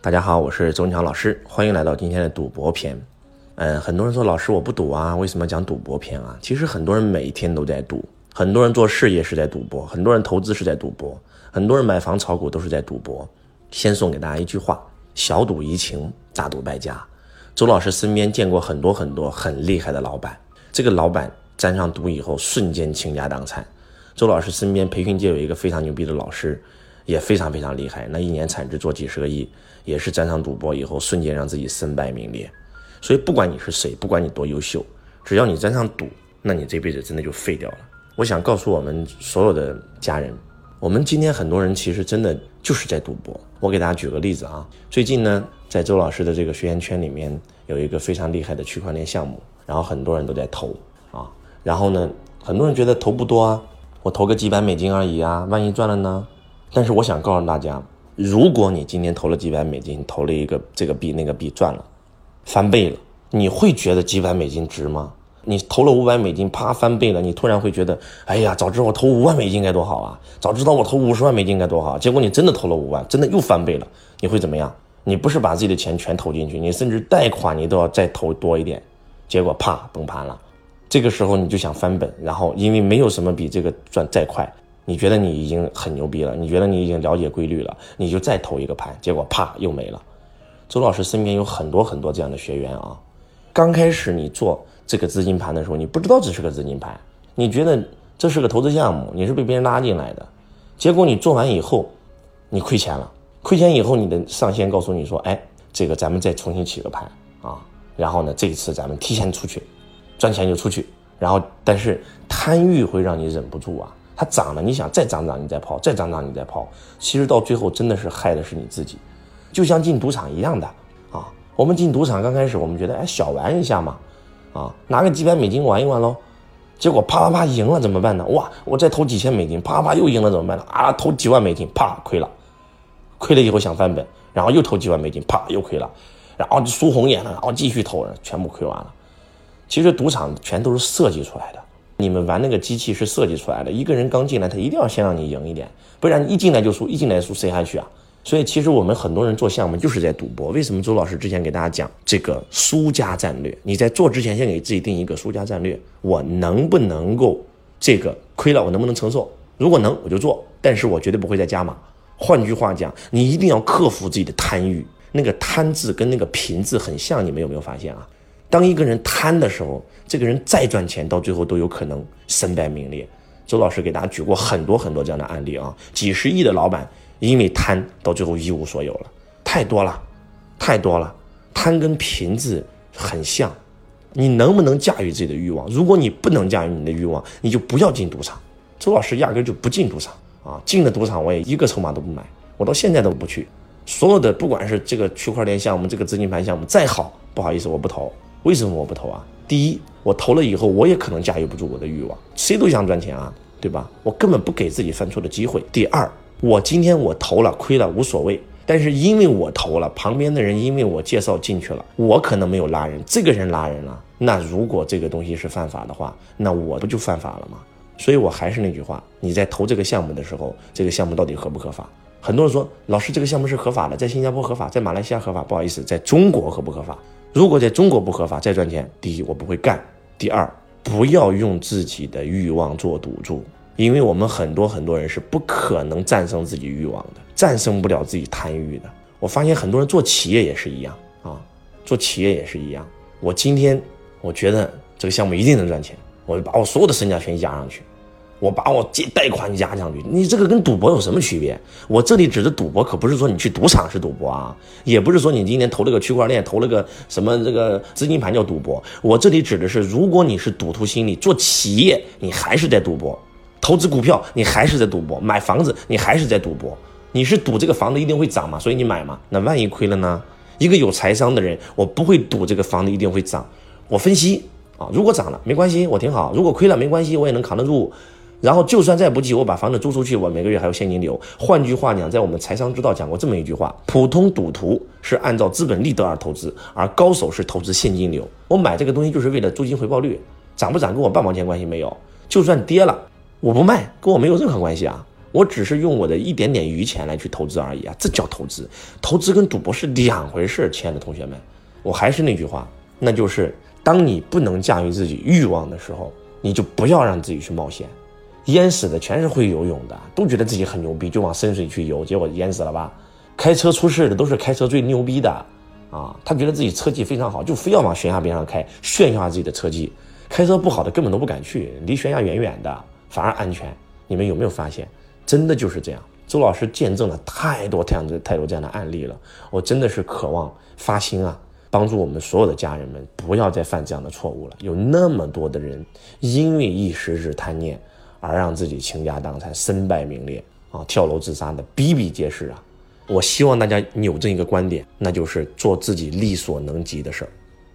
大家好，我是周文强老师，欢迎来到今天的赌博篇。嗯，很多人说老师我不赌啊，为什么讲赌博篇啊？其实很多人每天都在赌，很多人做事业是在赌博，很多人投资是在赌博，很多人买房炒股都是在赌博。先送给大家一句话：小赌怡情，大赌败家。周老师身边见过很多很多很厉害的老板，这个老板沾上赌以后，瞬间倾家荡产。周老师身边培训界有一个非常牛逼的老师。也非常非常厉害，那一年产值做几十个亿，也是沾上赌博以后瞬间让自己身败名裂。所以不管你是谁，不管你多优秀，只要你沾上赌，那你这辈子真的就废掉了。我想告诉我们所有的家人，我们今天很多人其实真的就是在赌博。我给大家举个例子啊，最近呢，在周老师的这个学员圈里面有一个非常厉害的区块链项目，然后很多人都在投啊，然后呢，很多人觉得投不多啊，我投个几百美金而已啊，万一赚了呢？但是我想告诉大家，如果你今天投了几百美金，投了一个这个币那个币赚了，翻倍了，你会觉得几百美金值吗？你投了五百美金，啪翻倍了，你突然会觉得，哎呀，早知道我投五万美金该多好啊！早知道我投五十万美金该多好。结果你真的投了五万，真的又翻倍了，你会怎么样？你不是把自己的钱全投进去，你甚至贷款你都要再投多一点，结果啪崩盘了。这个时候你就想翻本，然后因为没有什么比这个赚再快。你觉得你已经很牛逼了，你觉得你已经了解规律了，你就再投一个盘，结果啪又没了。周老师身边有很多很多这样的学员啊。刚开始你做这个资金盘的时候，你不知道这是个资金盘，你觉得这是个投资项目，你是被别人拉进来的。结果你做完以后，你亏钱了。亏钱以后，你的上线告诉你说：“哎，这个咱们再重新起个盘啊，然后呢，这一次咱们提前出去，赚钱就出去。然后，但是贪欲会让你忍不住啊。”它涨了，你想再涨涨，你再抛，再涨涨，你再抛，其实到最后真的是害的是你自己，就像进赌场一样的啊。我们进赌场刚开始，我们觉得哎小玩一下嘛，啊拿个几百美金玩一玩喽，结果啪啪啪赢了怎么办呢？哇，我再投几千美金，啪啪又赢了怎么办呢？啊投几万美金，啪亏了，亏了以后想翻本，然后又投几万美金，啪又亏了，然后就输红眼了，然后继续投，全部亏完了。其实赌场全都是设计出来的。你们玩那个机器是设计出来的，一个人刚进来，他一定要先让你赢一点，不然一进来就输，一进来输谁还去啊？所以其实我们很多人做项目就是在赌博。为什么周老师之前给大家讲这个输家战略？你在做之前先给自己定一个输家战略，我能不能够这个亏了，我能不能承受？如果能，我就做，但是我绝对不会再加码。换句话讲，你一定要克服自己的贪欲，那个贪字跟那个贫字很像，你们有没有发现啊？当一个人贪的时候，这个人再赚钱，到最后都有可能身败名裂。周老师给大家举过很多很多这样的案例啊，几十亿的老板因为贪，到最后一无所有了，太多了，太多了。贪跟贫字很像，你能不能驾驭自己的欲望？如果你不能驾驭你的欲望，你就不要进赌场。周老师压根就不进赌场啊，进了赌场我也一个筹码都不买，我到现在都不去。所有的不管是这个区块链项目，这个资金盘项目再好，不好意思，我不投。为什么我不投啊？第一，我投了以后，我也可能驾驭不住我的欲望。谁都想赚钱啊，对吧？我根本不给自己犯错的机会。第二，我今天我投了，亏了无所谓。但是因为我投了，旁边的人因为我介绍进去了，我可能没有拉人，这个人拉人了。那如果这个东西是犯法的话，那我不就犯法了吗？所以我还是那句话，你在投这个项目的时候，这个项目到底合不合法？很多人说，老师这个项目是合法的，在新加坡合法，在马来西亚合法。不好意思，在中国合不合法？如果在中国不合法再赚钱，第一我不会干，第二不要用自己的欲望做赌注，因为我们很多很多人是不可能战胜自己欲望的，战胜不了自己贪欲的。我发现很多人做企业也是一样啊，做企业也是一样。我今天我觉得这个项目一定能赚钱，我就把我所有的身家全压上去。我把我借贷款压上去，你这个跟赌博有什么区别？我这里指的赌博可不是说你去赌场是赌博啊，也不是说你今年投了个区块链，投了个什么这个资金盘叫赌博。我这里指的是，如果你是赌徒心理，做企业你还是在赌博，投资股票你还是在赌博，买房子你还是在赌博。你是赌这个房子一定会涨嘛，所以你买嘛。那万一亏了呢？一个有财商的人，我不会赌这个房子一定会涨，我分析啊，如果涨了没关系，我挺好；如果亏了没关系，我也能扛得住。然后就算再不济，我把房子租出去，我每个月还有现金流。换句话讲，在我们财商之道讲过这么一句话：普通赌徒是按照资本利得而投资，而高手是投资现金流。我买这个东西就是为了租金回报率，涨不涨跟我半毛钱关系没有。就算跌了，我不卖，跟我没有任何关系啊。我只是用我的一点点余钱来去投资而已啊，这叫投资。投资跟赌博是两回事，亲爱的同学们，我还是那句话，那就是当你不能驾驭自己欲望的时候，你就不要让自己去冒险。淹死的全是会游泳的，都觉得自己很牛逼，就往深水去游，结果淹死了吧？开车出事的都是开车最牛逼的啊，他觉得自己车技非常好，就非要往悬崖边上开，炫耀自己的车技。开车不好的根本都不敢去，离悬崖远远的，反而安全。你们有没有发现？真的就是这样，周老师见证了太多这样的太多这样的案例了。我真的是渴望发心啊，帮助我们所有的家人们不要再犯这样的错误了。有那么多的人因为一时之贪念而让自己倾家荡产、身败名裂啊，跳楼自杀的比比皆是啊。我希望大家扭正一个观点，那就是做自己力所能及的事儿。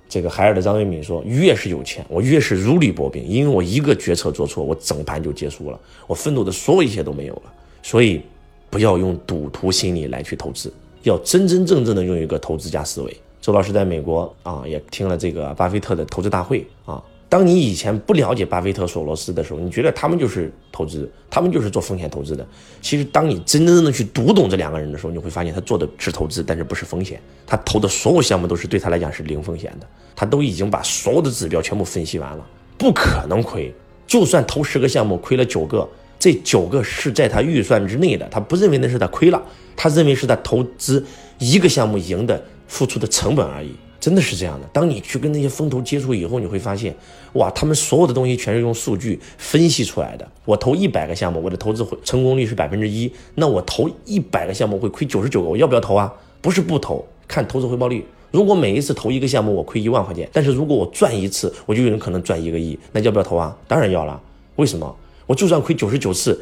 这个海尔的张瑞敏说：“越是有钱，我越是如履薄冰，因为我一个决策做错，我整盘就结束了，我奋斗的所有一切都没有了。所以，不要用赌徒心理来去投资，要真真正正的用一个投资家思维。”周老师在美国啊，也听了这个巴菲特的投资大会啊。当你以前不了解巴菲特、索罗斯的时候，你觉得他们就是投资，他们就是做风险投资的。其实，当你真真正正去读懂这两个人的时候，你会发现他做的是投资，但是不是风险。他投的所有项目都是对他来讲是零风险的。他都已经把所有的指标全部分析完了，不可能亏。就算投十个项目亏了九个，这九个是在他预算之内的，他不认为那是他亏了，他认为是他投资一个项目赢的付出的成本而已。真的是这样的。当你去跟那些风投接触以后，你会发现，哇，他们所有的东西全是用数据分析出来的。我投一百个项目，我的投资会成功率是百分之一，那我投一百个项目会亏九十九个，我要不要投啊？不是不投，看投资回报率。如果每一次投一个项目我亏一万块钱，但是如果我赚一次，我就有可能赚一个亿，那要不要投啊？当然要了。为什么？我就算亏九十九次，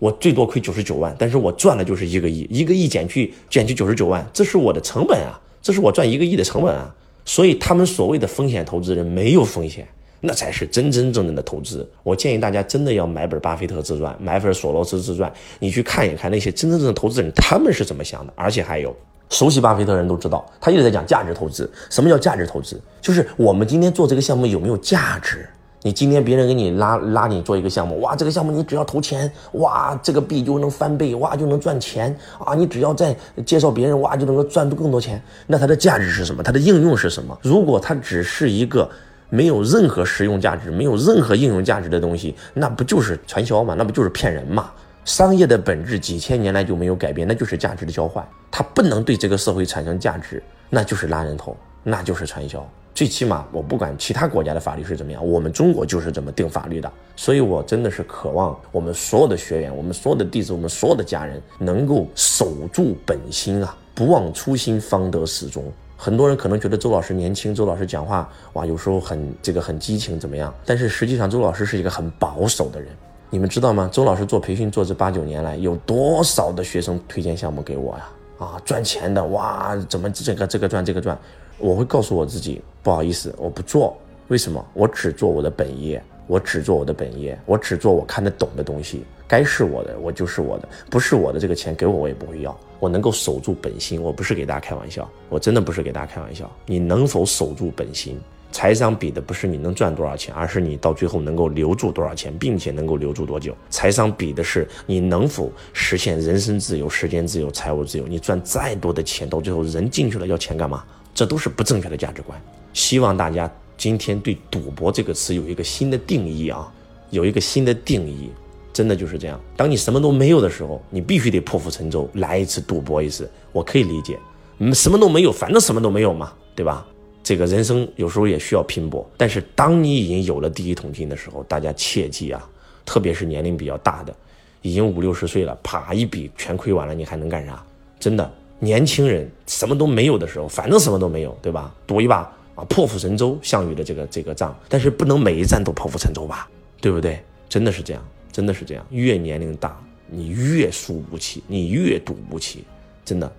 我最多亏九十九万，但是我赚了就是一个亿，一个亿减去减去九十九万，这是我的成本啊，这是我赚一个亿的成本啊。所以他们所谓的风险投资人没有风险，那才是真真正正的投资。我建议大家真的要买本巴菲特自传，买本索罗斯自传，你去看一看那些真真正正的投资人他们是怎么想的。而且还有，熟悉巴菲特的人都知道，他一直在讲价值投资。什么叫价值投资？就是我们今天做这个项目有没有价值。你今天别人给你拉拉你做一个项目，哇，这个项目你只要投钱，哇，这个币就能翻倍，哇，就能赚钱啊！你只要再介绍别人，哇，就能够赚更多钱。那它的价值是什么？它的应用是什么？如果它只是一个没有任何实用价值、没有任何应用价值的东西，那不就是传销吗？那不就是骗人吗？商业的本质几千年来就没有改变，那就是价值的交换。它不能对这个社会产生价值，那就是拉人头，那就是传销。最起码，我不管其他国家的法律是怎么样，我们中国就是这么定法律的。所以，我真的是渴望我们所有的学员、我们所有的弟子、我们所有的家人能够守住本心啊，不忘初心，方得始终。很多人可能觉得周老师年轻，周老师讲话哇，有时候很这个很激情，怎么样？但是实际上，周老师是一个很保守的人。你们知道吗？周老师做培训做这八九年来，有多少的学生推荐项目给我呀？啊，赚钱的哇，怎么这个这个赚这个赚？我会告诉我自己，不好意思，我不做。为什么？我只做我的本业，我只做我的本业，我只做我看得懂的东西。该是我的，我就是我的；不是我的，这个钱给我，我也不会要。我能够守住本心，我不是给大家开玩笑，我真的不是给大家开玩笑。你能否守住本心？财商比的不是你能赚多少钱，而是你到最后能够留住多少钱，并且能够留住多久。财商比的是你能否实现人身自由、时间自由、财务自由。你赚再多的钱，到最后人进去了，要钱干嘛？这都是不正确的价值观。希望大家今天对“赌博”这个词有一个新的定义啊，有一个新的定义。真的就是这样。当你什么都没有的时候，你必须得破釜沉舟来一次赌博一次。我可以理解，嗯，什么都没有，反正什么都没有嘛，对吧？这个人生有时候也需要拼搏。但是当你已经有了第一桶金的时候，大家切记啊，特别是年龄比较大的，已经五六十岁了，啪一笔全亏完了，你还能干啥？真的。年轻人什么都没有的时候，反正什么都没有，对吧？赌一把啊，破釜沉舟，项羽的这个这个仗，但是不能每一战都破釜沉舟吧，对不对？真的是这样，真的是这样。越年龄大，你越输不起，你越赌不起，真的。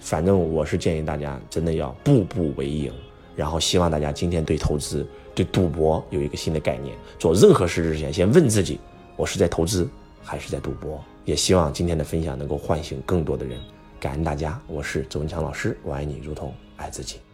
反正我是建议大家，真的要步步为营。然后希望大家今天对投资、对赌博有一个新的概念。做任何事之前，先问自己：我是在投资还是在赌博？也希望今天的分享能够唤醒更多的人。感恩大家，我是周文强老师，我爱你如同爱自己。